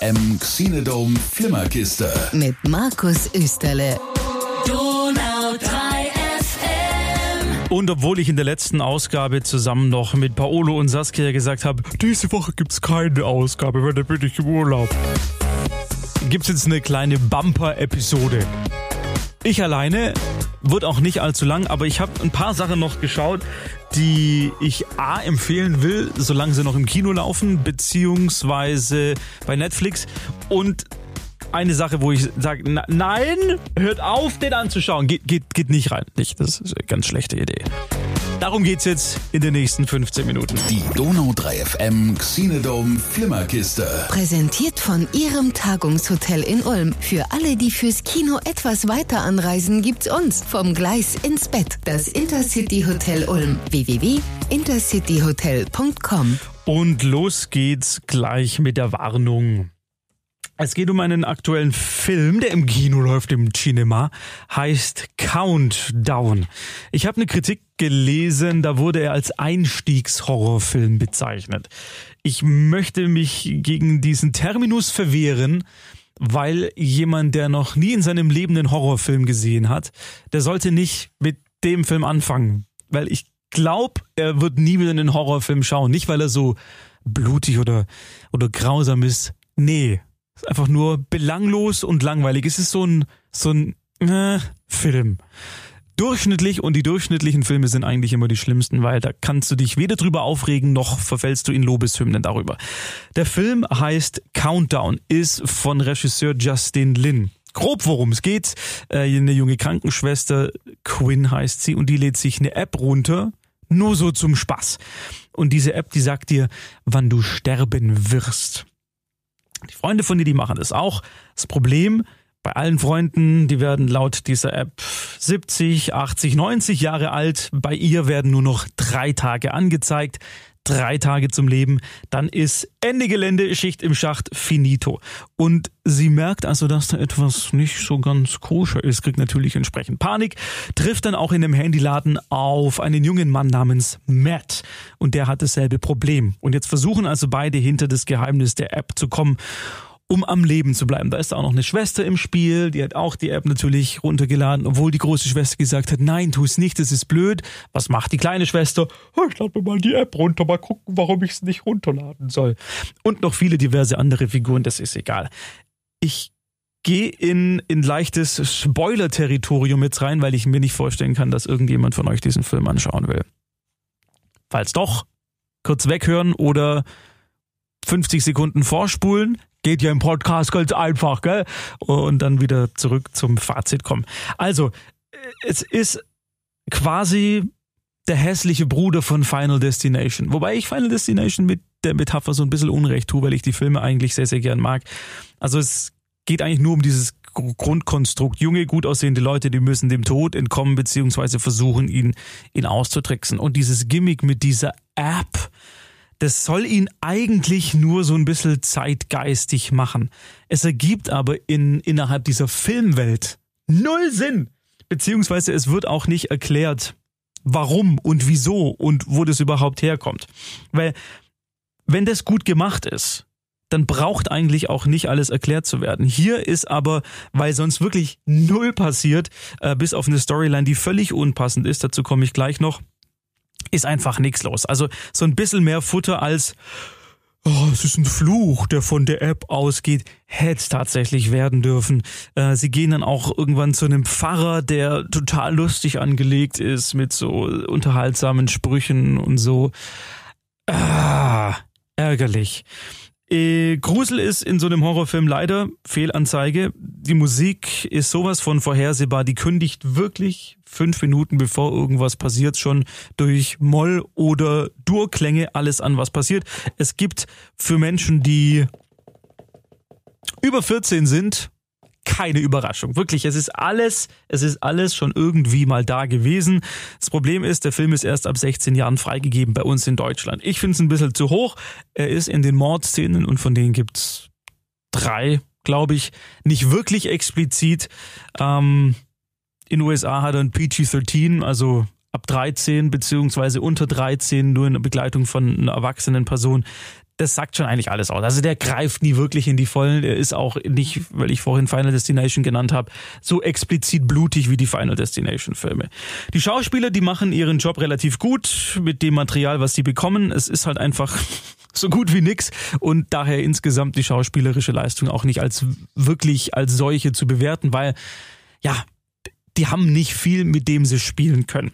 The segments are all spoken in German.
FM Xenodome Flimmerkiste. Mit Markus Österle. Donau 3 FM. Und obwohl ich in der letzten Ausgabe zusammen noch mit Paolo und Saskia gesagt habe, diese Woche gibt's keine Ausgabe, weil da bin ich im Urlaub, gibt's jetzt eine kleine Bumper-Episode. Ich alleine wird auch nicht allzu lang, aber ich habe ein paar Sachen noch geschaut, die ich A empfehlen will, solange sie noch im Kino laufen, beziehungsweise bei Netflix. Und eine Sache, wo ich sage, nein, hört auf, den anzuschauen. Geht, geht, geht nicht rein. Nicht, das ist eine ganz schlechte Idee. Darum geht's jetzt in den nächsten 15 Minuten. Die Donau 3 FM Xenodome Flimmerkiste. Präsentiert von Ihrem Tagungshotel in Ulm. Für alle, die fürs Kino etwas weiter anreisen, gibt's uns. Vom Gleis ins Bett. Das Intercity Hotel Ulm. www.intercityhotel.com. Und los geht's gleich mit der Warnung. Es geht um einen aktuellen Film, der im Kino läuft, im Cinema, heißt Countdown. Ich habe eine Kritik gelesen, da wurde er als Einstiegshorrorfilm bezeichnet. Ich möchte mich gegen diesen Terminus verwehren, weil jemand, der noch nie in seinem Leben einen Horrorfilm gesehen hat, der sollte nicht mit dem Film anfangen, weil ich glaube, er wird nie wieder einen Horrorfilm schauen, nicht weil er so blutig oder oder grausam ist. Nee, ist einfach nur belanglos und langweilig. Es ist so ein, so ein äh, Film. Durchschnittlich und die durchschnittlichen Filme sind eigentlich immer die schlimmsten, weil da kannst du dich weder drüber aufregen, noch verfällst du in Lobeshymnen darüber. Der Film heißt Countdown, ist von Regisseur Justin Lin. Grob worum es geht. Äh, eine junge Krankenschwester, Quinn heißt sie, und die lädt sich eine App runter, nur so zum Spaß. Und diese App, die sagt dir, wann du sterben wirst. Die Freunde von dir, die machen das auch. Das Problem bei allen Freunden, die werden laut dieser App 70, 80, 90 Jahre alt. Bei ihr werden nur noch drei Tage angezeigt. Drei Tage zum Leben, dann ist Ende Gelände, Schicht im Schacht, finito. Und sie merkt also, dass da etwas nicht so ganz koscher ist, kriegt natürlich entsprechend Panik, trifft dann auch in einem Handyladen auf einen jungen Mann namens Matt. Und der hat dasselbe Problem. Und jetzt versuchen also beide hinter das Geheimnis der App zu kommen um am Leben zu bleiben. Da ist auch noch eine Schwester im Spiel, die hat auch die App natürlich runtergeladen, obwohl die große Schwester gesagt hat, nein, tu es nicht, das ist blöd. Was macht die kleine Schwester? Oh, ich lade mir mal die App runter, mal gucken, warum ich es nicht runterladen soll. Und noch viele diverse andere Figuren, das ist egal. Ich gehe in, in leichtes Spoiler-Territorium jetzt rein, weil ich mir nicht vorstellen kann, dass irgendjemand von euch diesen Film anschauen will. Falls doch, kurz weghören oder 50 Sekunden vorspulen, Geht ja im Podcast ganz einfach, gell? Und dann wieder zurück zum Fazit kommen. Also, es ist quasi der hässliche Bruder von Final Destination. Wobei ich Final Destination mit der Metapher so ein bisschen Unrecht tue, weil ich die Filme eigentlich sehr, sehr gern mag. Also es geht eigentlich nur um dieses Grundkonstrukt. Junge, gut aussehende Leute, die müssen dem Tod entkommen, beziehungsweise versuchen, ihn, ihn auszutricksen. Und dieses Gimmick mit dieser App, das soll ihn eigentlich nur so ein bisschen zeitgeistig machen. Es ergibt aber in, innerhalb dieser Filmwelt null Sinn. Beziehungsweise es wird auch nicht erklärt, warum und wieso und wo das überhaupt herkommt. Weil, wenn das gut gemacht ist, dann braucht eigentlich auch nicht alles erklärt zu werden. Hier ist aber, weil sonst wirklich null passiert, äh, bis auf eine Storyline, die völlig unpassend ist, dazu komme ich gleich noch, ist einfach nichts los. Also so ein bisschen mehr Futter als Oh, es ist ein Fluch, der von der App ausgeht. Hätte tatsächlich werden dürfen. Äh, sie gehen dann auch irgendwann zu einem Pfarrer, der total lustig angelegt ist mit so unterhaltsamen Sprüchen und so. Ah, ärgerlich. Äh, Grusel ist in so einem Horrorfilm leider Fehlanzeige. Die Musik ist sowas von vorhersehbar. Die kündigt wirklich fünf Minuten bevor irgendwas passiert schon durch Moll oder Durklänge alles an, was passiert. Es gibt für Menschen, die über 14 sind, keine Überraschung. Wirklich, es ist alles, es ist alles schon irgendwie mal da gewesen. Das Problem ist, der Film ist erst ab 16 Jahren freigegeben bei uns in Deutschland. Ich finde es ein bisschen zu hoch. Er ist in den Mordszenen und von denen gibt's drei, glaube ich, nicht wirklich explizit. Ähm, in USA hat er ein PG-13, also ab 13 beziehungsweise unter 13 nur in Begleitung von einer erwachsenen Person. Das sagt schon eigentlich alles aus. Also der greift nie wirklich in die Vollen. Er ist auch nicht, weil ich vorhin Final Destination genannt habe, so explizit blutig wie die Final Destination Filme. Die Schauspieler, die machen ihren Job relativ gut mit dem Material, was sie bekommen. Es ist halt einfach so gut wie nix und daher insgesamt die schauspielerische Leistung auch nicht als wirklich als solche zu bewerten, weil ja, die haben nicht viel, mit dem sie spielen können.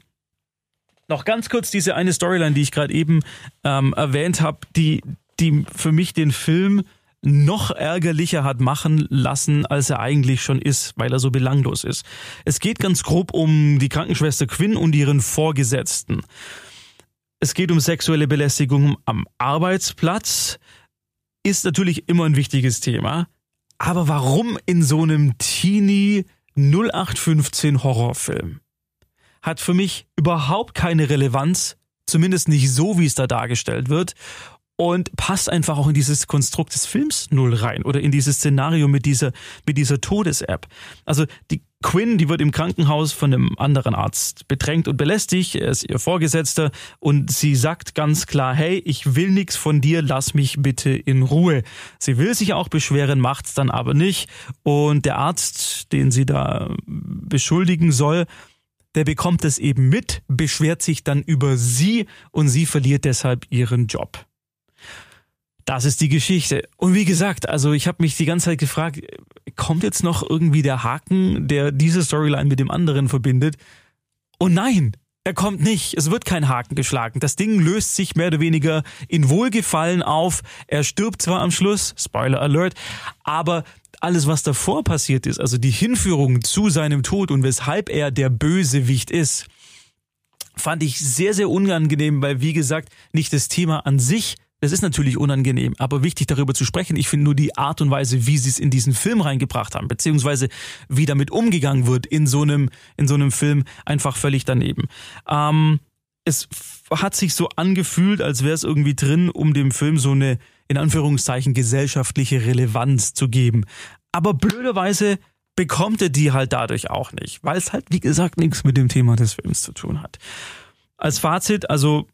Noch ganz kurz diese eine Storyline, die ich gerade eben ähm, erwähnt habe, die, die für mich den Film noch ärgerlicher hat machen lassen, als er eigentlich schon ist, weil er so belanglos ist. Es geht ganz grob um die Krankenschwester Quinn und ihren Vorgesetzten. Es geht um sexuelle Belästigung am Arbeitsplatz, ist natürlich immer ein wichtiges Thema. Aber warum in so einem Teenie 0815 Horrorfilm? Hat für mich überhaupt keine Relevanz, zumindest nicht so, wie es da dargestellt wird und passt einfach auch in dieses Konstrukt des Films null rein oder in dieses Szenario mit dieser, mit dieser Todes-App. Also die Quinn, die wird im Krankenhaus von einem anderen Arzt bedrängt und belästigt, er ist ihr Vorgesetzter und sie sagt ganz klar, hey, ich will nichts von dir, lass mich bitte in Ruhe. Sie will sich auch beschweren, macht's dann aber nicht und der Arzt, den sie da beschuldigen soll, der bekommt es eben mit, beschwert sich dann über sie und sie verliert deshalb ihren Job. Das ist die Geschichte. Und wie gesagt, also ich habe mich die ganze Zeit gefragt, kommt jetzt noch irgendwie der Haken, der diese Storyline mit dem anderen verbindet? Und nein, er kommt nicht. Es wird kein Haken geschlagen. Das Ding löst sich mehr oder weniger in Wohlgefallen auf. Er stirbt zwar am Schluss, Spoiler Alert, aber alles, was davor passiert ist, also die Hinführung zu seinem Tod und weshalb er der Bösewicht ist, fand ich sehr, sehr unangenehm, weil, wie gesagt, nicht das Thema an sich das ist natürlich unangenehm, aber wichtig darüber zu sprechen. Ich finde nur die Art und Weise, wie sie es in diesen Film reingebracht haben, beziehungsweise wie damit umgegangen wird in so einem, in so einem Film, einfach völlig daneben. Ähm, es hat sich so angefühlt, als wäre es irgendwie drin, um dem Film so eine, in Anführungszeichen, gesellschaftliche Relevanz zu geben. Aber blöderweise bekommt er die halt dadurch auch nicht, weil es halt, wie gesagt, nichts mit dem Thema des Films zu tun hat. Als Fazit, also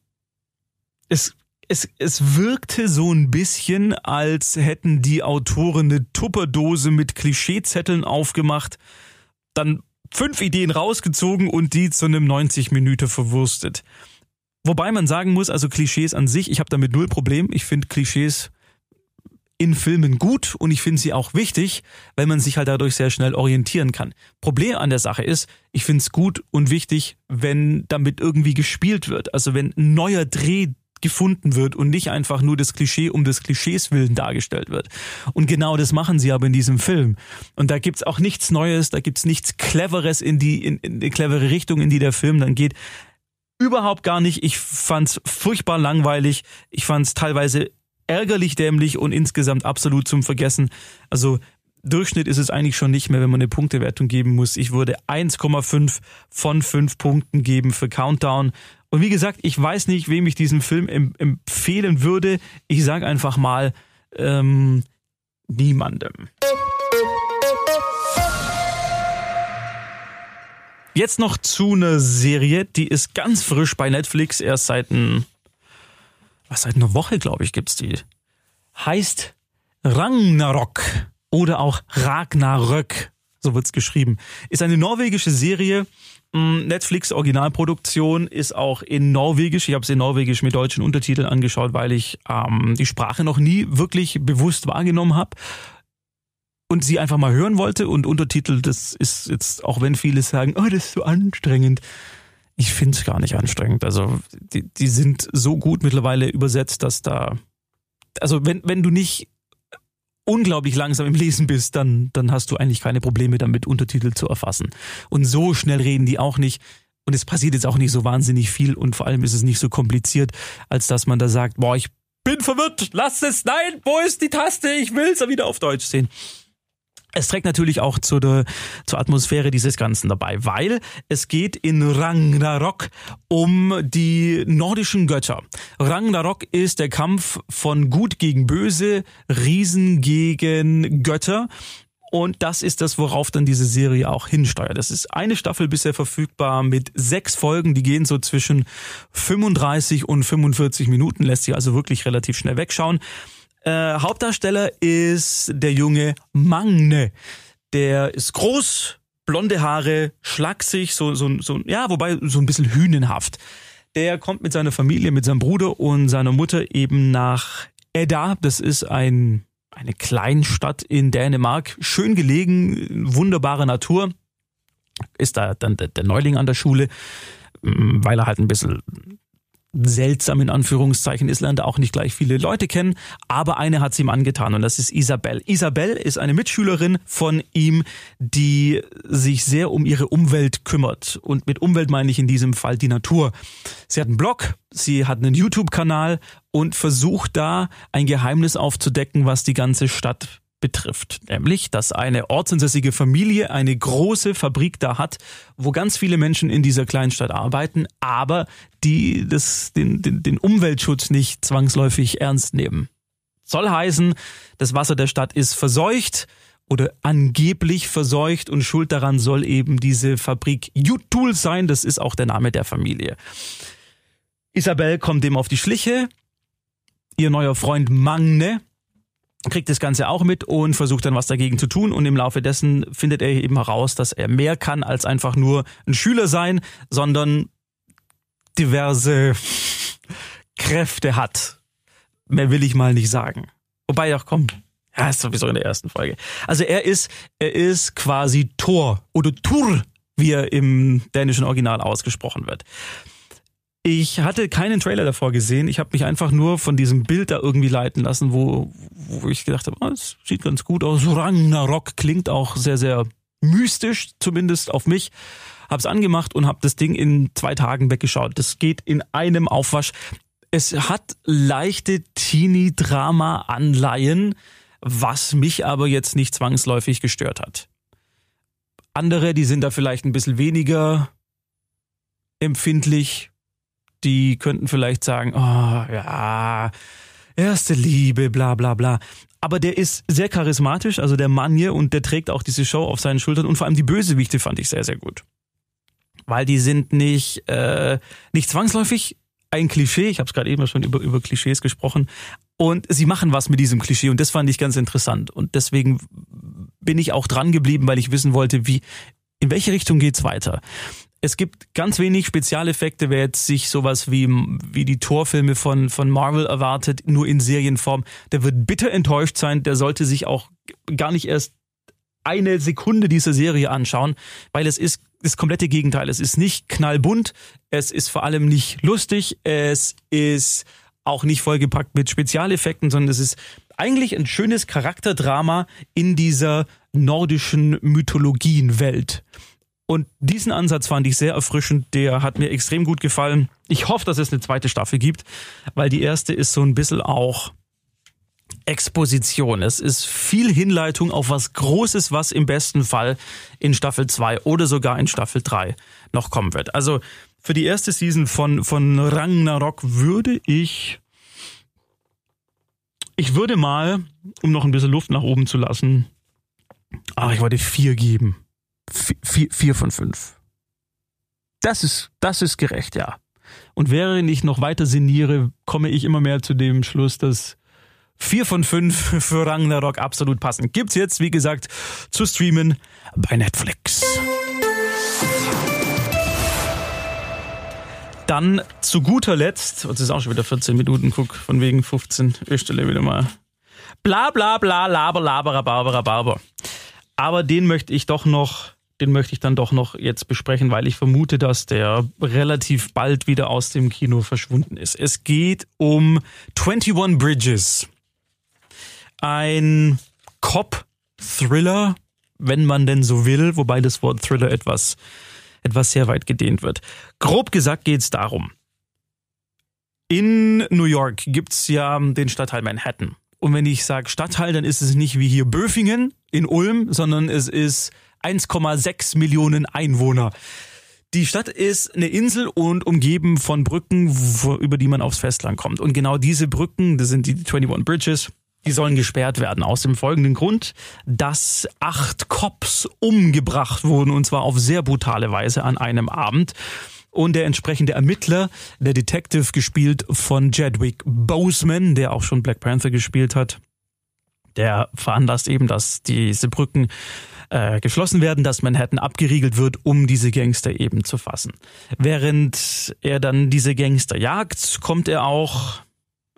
es es, es wirkte so ein bisschen, als hätten die Autoren eine Tupperdose mit Klischeezetteln aufgemacht, dann fünf Ideen rausgezogen und die zu einem 90 Minuten verwurstet. Wobei man sagen muss, also Klischees an sich, ich habe damit null Problem. Ich finde Klischees in Filmen gut und ich finde sie auch wichtig, weil man sich halt dadurch sehr schnell orientieren kann. Problem an der Sache ist, ich finde es gut und wichtig, wenn damit irgendwie gespielt wird. Also wenn ein neuer Dreh gefunden wird und nicht einfach nur das Klischee um des Klischees willen dargestellt wird. Und genau das machen sie aber in diesem Film. Und da gibt's auch nichts Neues, da gibt's nichts Cleveres in die, in, in die clevere Richtung, in die der Film dann geht. Überhaupt gar nicht. Ich fand's furchtbar langweilig. Ich fand's teilweise ärgerlich dämlich und insgesamt absolut zum Vergessen. Also Durchschnitt ist es eigentlich schon nicht mehr, wenn man eine Punktewertung geben muss. Ich würde 1,5 von 5 Punkten geben für Countdown. Und wie gesagt, ich weiß nicht, wem ich diesen Film empfehlen würde. Ich sage einfach mal ähm, niemandem. Jetzt noch zu einer Serie, die ist ganz frisch bei Netflix, erst seit ein, was seit einer Woche, glaube ich, gibt's die. Heißt Ragnarok oder auch Ragnarök, so wird's geschrieben. Ist eine norwegische Serie, mm, Netflix Originalproduktion ist auch in Norwegisch. Ich habe es in Norwegisch mit deutschen Untertiteln angeschaut, weil ich ähm, die Sprache noch nie wirklich bewusst wahrgenommen habe und sie einfach mal hören wollte. Und Untertitel, das ist jetzt, auch wenn viele sagen, oh, das ist so anstrengend. Ich finde es gar nicht anstrengend. Also die, die sind so gut mittlerweile übersetzt, dass da, also wenn, wenn du nicht unglaublich langsam im Lesen bist, dann, dann hast du eigentlich keine Probleme damit, Untertitel zu erfassen. Und so schnell reden die auch nicht. Und es passiert jetzt auch nicht so wahnsinnig viel und vor allem ist es nicht so kompliziert, als dass man da sagt, boah, ich bin verwirrt, lass es, nein, wo ist die Taste, ich will's wieder auf Deutsch sehen. Es trägt natürlich auch zu der, zur Atmosphäre dieses Ganzen dabei, weil es geht in Ragnarok um die nordischen Götter. Ragnarok ist der Kampf von Gut gegen Böse, Riesen gegen Götter. Und das ist das, worauf dann diese Serie auch hinsteuert. Das ist eine Staffel bisher verfügbar mit sechs Folgen, die gehen so zwischen 35 und 45 Minuten, lässt sich also wirklich relativ schnell wegschauen. Äh, Hauptdarsteller ist der junge Magne. Der ist groß, blonde Haare, schlaksig, so, so, so, ja, wobei so ein bisschen hünenhaft. Der kommt mit seiner Familie, mit seinem Bruder und seiner Mutter eben nach Edda. Das ist ein, eine Kleinstadt in Dänemark. Schön gelegen, wunderbare Natur. Ist da dann der Neuling an der Schule, weil er halt ein bisschen seltsam in Anführungszeichen ist, lernt er auch nicht gleich viele Leute kennen, aber eine hat sie ihm angetan und das ist Isabel. Isabel ist eine Mitschülerin von ihm, die sich sehr um ihre Umwelt kümmert und mit Umwelt meine ich in diesem Fall die Natur. Sie hat einen Blog, sie hat einen YouTube-Kanal und versucht da ein Geheimnis aufzudecken, was die ganze Stadt betrifft. Nämlich, dass eine ortsansässige Familie eine große Fabrik da hat, wo ganz viele Menschen in dieser Kleinstadt arbeiten, aber die das, den, den, den Umweltschutz nicht zwangsläufig ernst nehmen. Soll heißen, das Wasser der Stadt ist verseucht oder angeblich verseucht und schuld daran soll eben diese Fabrik Jutul sein. Das ist auch der Name der Familie. Isabel kommt dem auf die Schliche. Ihr neuer Freund Magne, kriegt das Ganze auch mit und versucht dann was dagegen zu tun. Und im Laufe dessen findet er eben heraus, dass er mehr kann als einfach nur ein Schüler sein, sondern diverse Kräfte hat. Mehr will ich mal nicht sagen. Wobei, ach komm, ja, ist sowieso in der ersten Folge. Also er ist, er ist quasi Thor oder Tur, wie er im dänischen Original ausgesprochen wird. Ich hatte keinen Trailer davor gesehen. Ich habe mich einfach nur von diesem Bild da irgendwie leiten lassen, wo, wo ich gedacht habe, oh, es sieht ganz gut aus. Ragnarok klingt auch sehr, sehr mystisch, zumindest auf mich. Hab's angemacht und hab das Ding in zwei Tagen weggeschaut. Das geht in einem Aufwasch. Es hat leichte Teenie-Drama-Anleihen, was mich aber jetzt nicht zwangsläufig gestört hat. Andere, die sind da vielleicht ein bisschen weniger empfindlich, die könnten vielleicht sagen, oh ja, erste Liebe, bla bla bla. Aber der ist sehr charismatisch, also der Mann hier, und der trägt auch diese Show auf seinen Schultern. Und vor allem die Bösewichte fand ich sehr, sehr gut. Weil die sind nicht, äh, nicht zwangsläufig ein Klischee. Ich habe es gerade eben schon über, über Klischees gesprochen. Und sie machen was mit diesem Klischee und das fand ich ganz interessant. Und deswegen bin ich auch dran geblieben, weil ich wissen wollte, wie, in welche Richtung geht's weiter? Es gibt ganz wenig Spezialeffekte, wer jetzt sich sowas wie, wie die Torfilme von, von Marvel erwartet, nur in Serienform, der wird bitter enttäuscht sein, der sollte sich auch gar nicht erst eine Sekunde dieser Serie anschauen, weil es ist das komplette Gegenteil. Es ist nicht knallbunt, es ist vor allem nicht lustig, es ist auch nicht vollgepackt mit Spezialeffekten, sondern es ist eigentlich ein schönes Charakterdrama in dieser nordischen Mythologienwelt. Und diesen Ansatz fand ich sehr erfrischend, der hat mir extrem gut gefallen. Ich hoffe, dass es eine zweite Staffel gibt, weil die erste ist so ein bisschen auch Exposition. Es ist viel Hinleitung auf was Großes, was im besten Fall in Staffel 2 oder sogar in Staffel 3 noch kommen wird. Also für die erste Season von, von Ragnarok würde ich, ich würde mal, um noch ein bisschen Luft nach oben zu lassen, ach, ich wollte vier geben vier, vier von fünf. Das ist, das ist gerecht, ja. Und während ich noch weiter sinniere, komme ich immer mehr zu dem Schluss, dass vier von fünf für Ragnarok absolut passen. Gibt's jetzt, wie gesagt, zu streamen bei Netflix. Dann zu guter Letzt, und es ist auch schon wieder 14 Minuten, guck, von wegen 15, ich stelle wieder mal bla bla bla, laber, laber, rabarber, rabarber. Aber den möchte ich doch noch den möchte ich dann doch noch jetzt besprechen, weil ich vermute, dass der relativ bald wieder aus dem Kino verschwunden ist. Es geht um 21 Bridges. Ein Cop-Thriller, wenn man denn so will, wobei das Wort Thriller etwas, etwas sehr weit gedehnt wird. Grob gesagt geht es darum. In New York gibt's ja den Stadtteil Manhattan. Und wenn ich sage Stadtteil, dann ist es nicht wie hier Böfingen in Ulm, sondern es ist 1,6 Millionen Einwohner. Die Stadt ist eine Insel und umgeben von Brücken, über die man aufs Festland kommt. Und genau diese Brücken, das sind die 21 Bridges, Die sollen gesperrt werden aus dem folgenden Grund, dass acht Cops umgebracht wurden und zwar auf sehr brutale Weise an einem Abend. Und der entsprechende Ermittler, der Detective gespielt von Jedwick Boseman, der auch schon Black Panther gespielt hat, der veranlasst eben, dass diese Brücken äh, geschlossen werden, dass Manhattan abgeriegelt wird, um diese Gangster eben zu fassen. Während er dann diese Gangster jagt, kommt er auch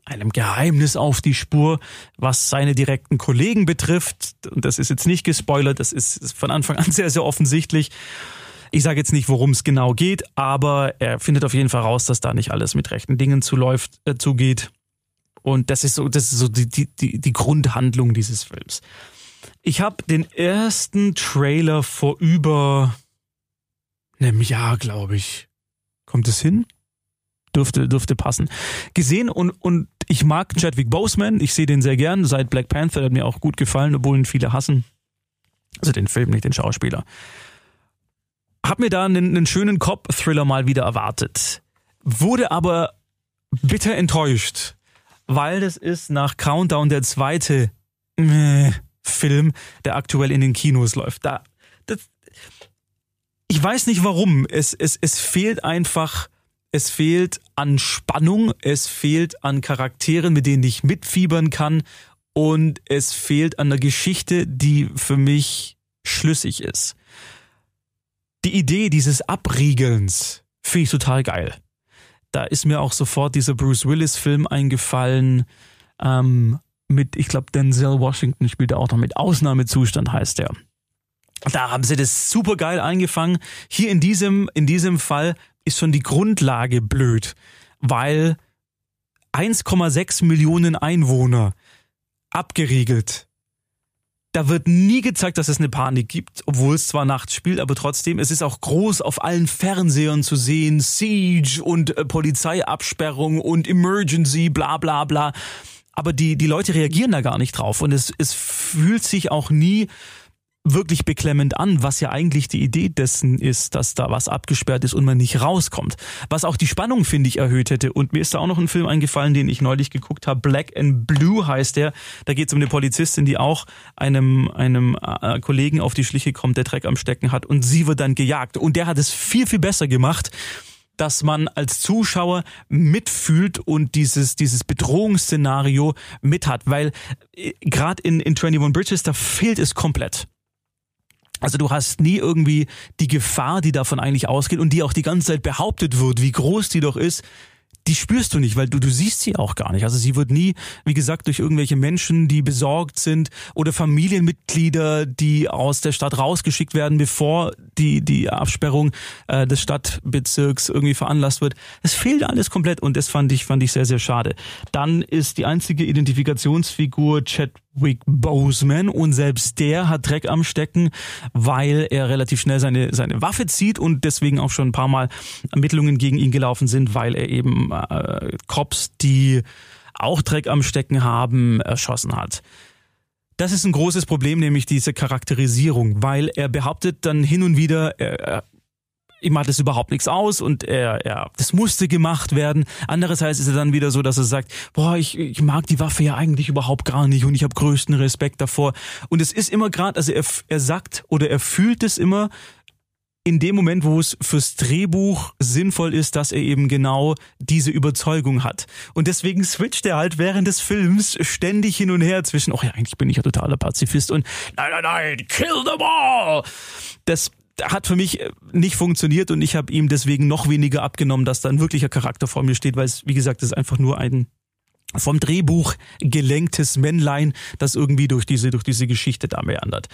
einem Geheimnis auf die Spur, was seine direkten Kollegen betrifft. Und das ist jetzt nicht gespoilert, das ist von Anfang an sehr, sehr offensichtlich. Ich sage jetzt nicht, worum es genau geht, aber er findet auf jeden Fall raus, dass da nicht alles mit rechten Dingen zuläuft, äh, zugeht. Und das ist so, das ist so die, die, die Grundhandlung dieses Films. Ich habe den ersten Trailer vor über einem Jahr, glaube ich. Kommt es hin? Dürfte, dürfte passen. Gesehen und, und ich mag Chadwick Boseman. Ich sehe den sehr gern. Seit Black Panther hat mir auch gut gefallen, obwohl ihn viele hassen. Also den Film, nicht den Schauspieler. Hab mir da einen, einen schönen Cop-Thriller mal wieder erwartet. Wurde aber bitter enttäuscht, weil das ist nach Countdown der zweite äh, Film, der aktuell in den Kinos läuft. Da, das, ich weiß nicht warum. Es, es, es fehlt einfach, es fehlt an Spannung, es fehlt an Charakteren, mit denen ich mitfiebern kann und es fehlt an der Geschichte, die für mich schlüssig ist. Die Idee dieses Abriegelns finde ich total geil. Da ist mir auch sofort dieser Bruce Willis-Film eingefallen, ähm, mit, ich glaube, Denzel Washington spielt er auch noch mit. Ausnahmezustand heißt er. Da haben sie das super geil eingefangen. Hier in diesem, in diesem Fall ist schon die Grundlage blöd, weil 1,6 Millionen Einwohner abgeriegelt. Da wird nie gezeigt, dass es eine Panik gibt, obwohl es zwar nachts spielt, aber trotzdem, es ist auch groß auf allen Fernsehern zu sehen, Siege und äh, Polizeiabsperrung und Emergency, bla bla bla. Aber die, die Leute reagieren da gar nicht drauf. Und es, es fühlt sich auch nie wirklich beklemmend an, was ja eigentlich die Idee dessen ist, dass da was abgesperrt ist und man nicht rauskommt. Was auch die Spannung, finde ich, erhöht hätte. Und mir ist da auch noch ein Film eingefallen, den ich neulich geguckt habe. Black and Blue heißt der. Da geht es um eine Polizistin, die auch einem, einem äh, Kollegen auf die Schliche kommt, der Dreck am Stecken hat und sie wird dann gejagt. Und der hat es viel, viel besser gemacht dass man als Zuschauer mitfühlt und dieses, dieses Bedrohungsszenario mit hat, weil äh, gerade in, in 21 Bridges, da fehlt es komplett. Also du hast nie irgendwie die Gefahr, die davon eigentlich ausgeht und die auch die ganze Zeit behauptet wird, wie groß die doch ist, die spürst du nicht, weil du, du siehst sie auch gar nicht. Also sie wird nie, wie gesagt, durch irgendwelche Menschen, die besorgt sind oder Familienmitglieder, die aus der Stadt rausgeschickt werden, bevor die, die Absperrung äh, des Stadtbezirks irgendwie veranlasst wird. Es fehlt alles komplett und das fand ich, fand ich sehr, sehr schade. Dann ist die einzige Identifikationsfigur Chadwick Boseman und selbst der hat Dreck am Stecken, weil er relativ schnell seine, seine Waffe zieht und deswegen auch schon ein paar Mal Ermittlungen gegen ihn gelaufen sind, weil er eben äh, Cops, die auch Dreck am Stecken haben, erschossen hat. Das ist ein großes Problem, nämlich diese Charakterisierung, weil er behauptet dann hin und wieder, er, ihm macht das überhaupt nichts aus und er, er, das musste gemacht werden. Andererseits ist er dann wieder so, dass er sagt, boah, ich, ich mag die Waffe ja eigentlich überhaupt gar nicht und ich habe größten Respekt davor. Und es ist immer gerade, also er, er sagt oder er fühlt es immer in dem Moment, wo es fürs Drehbuch sinnvoll ist, dass er eben genau diese Überzeugung hat. Und deswegen switcht er halt während des Films ständig hin und her zwischen, oh ja, eigentlich bin ich ja totaler Pazifist und nein, nein, nein, kill them all. Das hat für mich nicht funktioniert und ich habe ihm deswegen noch weniger abgenommen, dass da ein wirklicher Charakter vor mir steht, weil es, wie gesagt, ist einfach nur ein vom Drehbuch gelenktes Männlein, das irgendwie durch diese, durch diese Geschichte da meandert.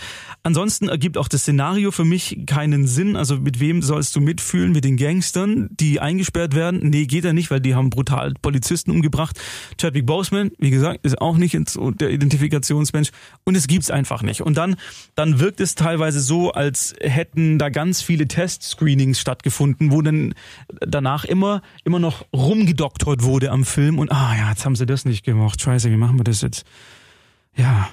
Ansonsten ergibt auch das Szenario für mich keinen Sinn. Also mit wem sollst du mitfühlen? Mit den Gangstern, die eingesperrt werden? Nee, geht ja nicht, weil die haben brutal Polizisten umgebracht. Chadwick Boseman, wie gesagt, ist auch nicht der Identifikationsmensch. Und es gibt's einfach nicht. Und dann, dann wirkt es teilweise so, als hätten da ganz viele Test-Screenings stattgefunden, wo dann danach immer, immer noch rumgedoktert wurde am Film und ah ja, jetzt haben sie sie das nicht gemacht. Scheiße, wie machen wir das jetzt? Ja.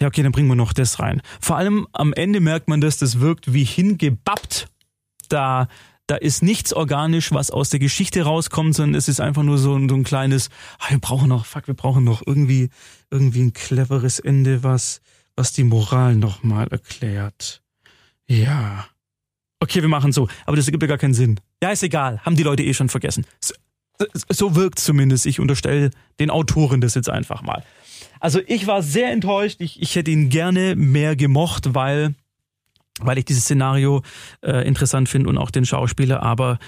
Ja, okay, dann bringen wir noch das rein. Vor allem am Ende merkt man, dass das wirkt wie hingebappt. Da Da ist nichts organisch, was aus der Geschichte rauskommt, sondern es ist einfach nur so, ein, so ein kleines, ah, wir brauchen noch, fuck, wir brauchen noch irgendwie, irgendwie ein cleveres Ende, was, was die Moral nochmal erklärt. Ja. Okay, wir machen so, aber das ergibt ja gar keinen Sinn. Ja, ist egal, haben die Leute eh schon vergessen. So, wirkt zumindest. Ich unterstelle den Autoren das jetzt einfach mal. Also ich war sehr enttäuscht. Ich, ich hätte ihn gerne mehr gemocht, weil weil ich dieses Szenario äh, interessant finde und auch den Schauspieler, aber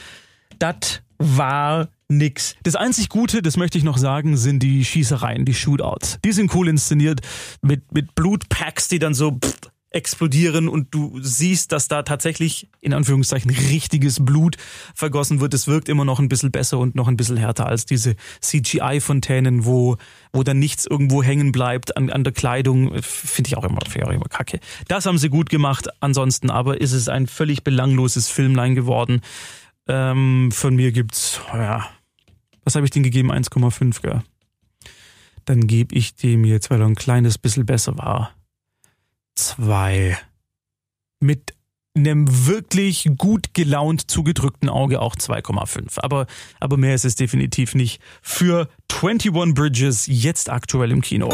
das war nix. Das einzig Gute, das möchte ich noch sagen, sind die Schießereien, die Shootouts. Die sind cool inszeniert mit, mit Blutpacks, die dann so pff, explodieren und du siehst, dass da tatsächlich in Anführungszeichen richtiges Blut vergossen wird. Es wirkt immer noch ein bisschen besser und noch ein bisschen härter als diese CGI-Fontänen, wo, wo dann nichts irgendwo hängen bleibt an, an der Kleidung. Finde ich auch immer, ich auch immer kacke. Das haben sie gut gemacht. Ansonsten aber ist es ein völlig belangloses Filmlein geworden. Ähm, von mir gibt's, ja, was habe ich denn gegeben? 1,5, gell? Dann gebe ich dem jetzt, weil er ein kleines bisschen besser war, zwei. Mit einem wirklich gut gelaunt zugedrückten Auge auch 2,5. Aber, aber mehr ist es definitiv nicht. Für 21 Bridges jetzt aktuell im Kino.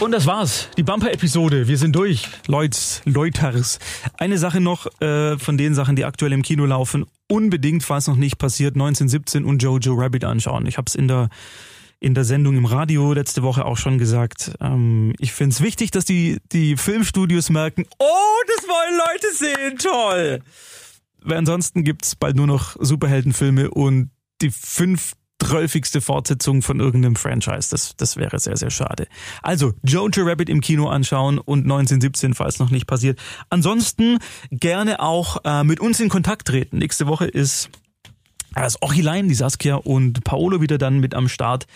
Und das war's. Die Bumper-Episode. Wir sind durch. Leuts, Leuters. Eine Sache noch äh, von den Sachen, die aktuell im Kino laufen. Unbedingt, falls noch nicht passiert, 1917 und Jojo Rabbit anschauen. Ich habe es in der in der Sendung im Radio letzte Woche auch schon gesagt. Ähm, ich finde es wichtig, dass die, die Filmstudios merken, oh, das wollen Leute sehen, toll. Weil ansonsten gibt's bald nur noch Superheldenfilme und die fünf drölfigste Fortsetzung von irgendeinem Franchise. Das, das wäre sehr, sehr schade. Also, Jojo Rabbit im Kino anschauen und 1917, falls noch nicht passiert. Ansonsten gerne auch äh, mit uns in Kontakt treten. Nächste Woche ist das Ochilein, die Saskia und Paolo wieder dann mit am Start.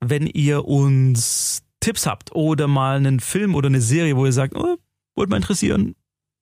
Wenn ihr uns Tipps habt oder mal einen Film oder eine Serie, wo ihr sagt, oh, würde mal interessieren,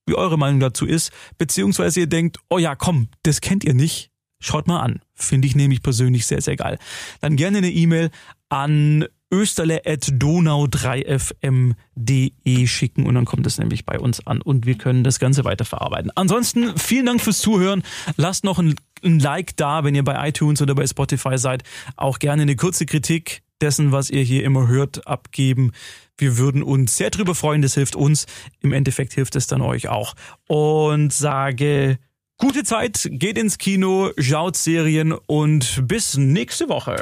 wie eure Meinung dazu ist, beziehungsweise ihr denkt, oh ja, komm, das kennt ihr nicht, schaut mal an. Finde ich nämlich persönlich sehr, sehr geil. Dann gerne eine E-Mail an österle.donau3fm.de schicken und dann kommt es nämlich bei uns an und wir können das Ganze weiterverarbeiten. Ansonsten vielen Dank fürs Zuhören. Lasst noch ein, ein Like da, wenn ihr bei iTunes oder bei Spotify seid. Auch gerne eine kurze Kritik dessen, was ihr hier immer hört, abgeben. Wir würden uns sehr drüber freuen. Das hilft uns. Im Endeffekt hilft es dann euch auch. Und sage gute Zeit, geht ins Kino, schaut Serien und bis nächste Woche.